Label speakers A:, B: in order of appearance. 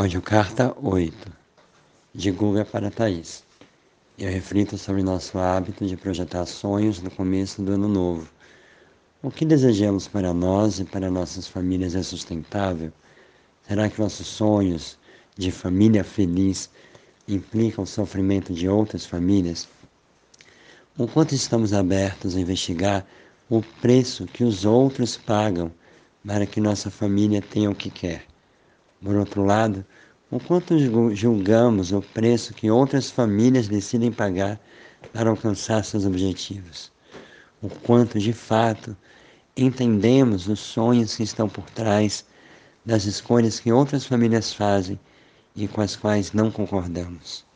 A: Audiocarta 8 de Guga para Thaís. Eu reflito sobre nosso hábito de projetar sonhos no começo do ano novo. O que desejamos para nós e para nossas famílias é sustentável? Será que nossos sonhos de família feliz implicam o sofrimento de outras famílias? O quanto estamos abertos a investigar o preço que os outros pagam para que nossa família tenha o que quer? Por outro lado, o quanto julgamos o preço que outras famílias decidem pagar para alcançar seus objetivos. O quanto, de fato, entendemos os sonhos que estão por trás das escolhas que outras famílias fazem e com as quais não concordamos.